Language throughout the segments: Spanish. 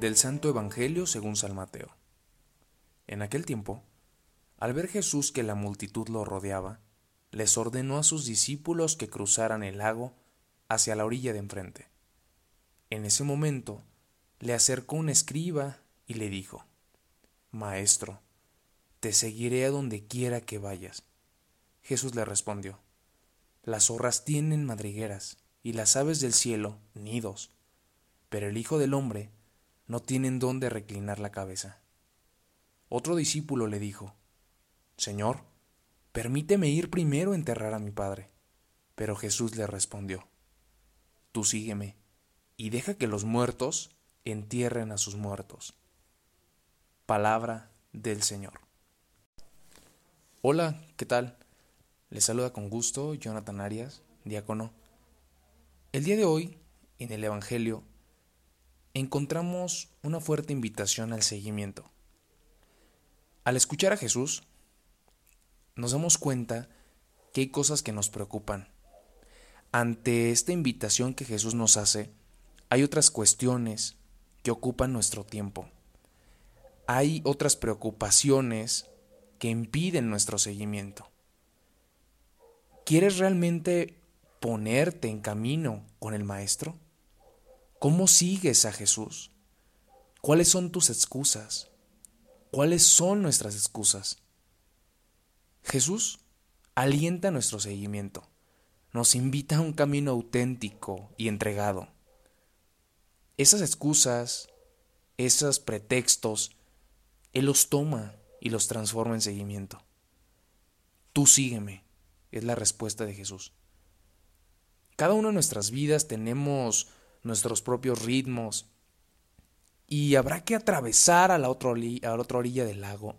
Del Santo Evangelio según San Mateo. En aquel tiempo, al ver Jesús que la multitud lo rodeaba, les ordenó a sus discípulos que cruzaran el lago hacia la orilla de enfrente. En ese momento, le acercó un escriba y le dijo, Maestro, te seguiré a donde quiera que vayas. Jesús le respondió, Las zorras tienen madrigueras y las aves del cielo nidos, pero el Hijo del Hombre no tiene en dónde reclinar la cabeza. Otro discípulo le dijo, Señor, permíteme ir primero a enterrar a mi padre. Pero Jesús le respondió, Tú sígueme y deja que los muertos entierren a sus muertos. Palabra del Señor. Hola, ¿qué tal? Les saluda con gusto Jonathan Arias, diácono. El día de hoy, en el Evangelio, encontramos una fuerte invitación al seguimiento. Al escuchar a Jesús, nos damos cuenta que hay cosas que nos preocupan. Ante esta invitación que Jesús nos hace, hay otras cuestiones que ocupan nuestro tiempo. Hay otras preocupaciones que impiden nuestro seguimiento. ¿Quieres realmente ponerte en camino con el Maestro? ¿Cómo sigues a Jesús? ¿Cuáles son tus excusas? ¿Cuáles son nuestras excusas? Jesús alienta nuestro seguimiento, nos invita a un camino auténtico y entregado. Esas excusas, esos pretextos, Él los toma y los transforma en seguimiento. Tú sígueme, es la respuesta de Jesús. Cada una de nuestras vidas tenemos nuestros propios ritmos y habrá que atravesar a la, otra a la otra orilla del lago.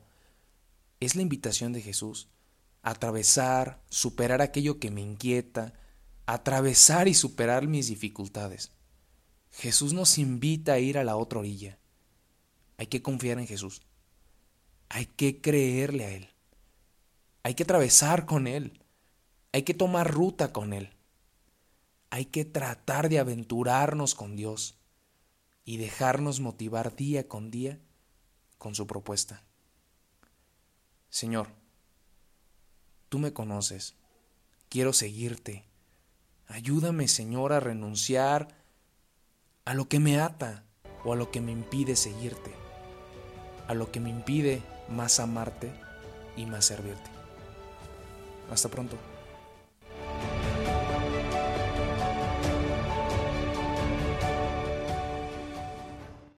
Es la invitación de Jesús. Atravesar, superar aquello que me inquieta, atravesar y superar mis dificultades. Jesús nos invita a ir a la otra orilla. Hay que confiar en Jesús. Hay que creerle a Él. Hay que atravesar con Él. Hay que tomar ruta con Él. Hay que tratar de aventurarnos con Dios y dejarnos motivar día con día con su propuesta. Señor, tú me conoces, quiero seguirte. Ayúdame, Señor, a renunciar a lo que me ata o a lo que me impide seguirte, a lo que me impide más amarte y más servirte. Hasta pronto.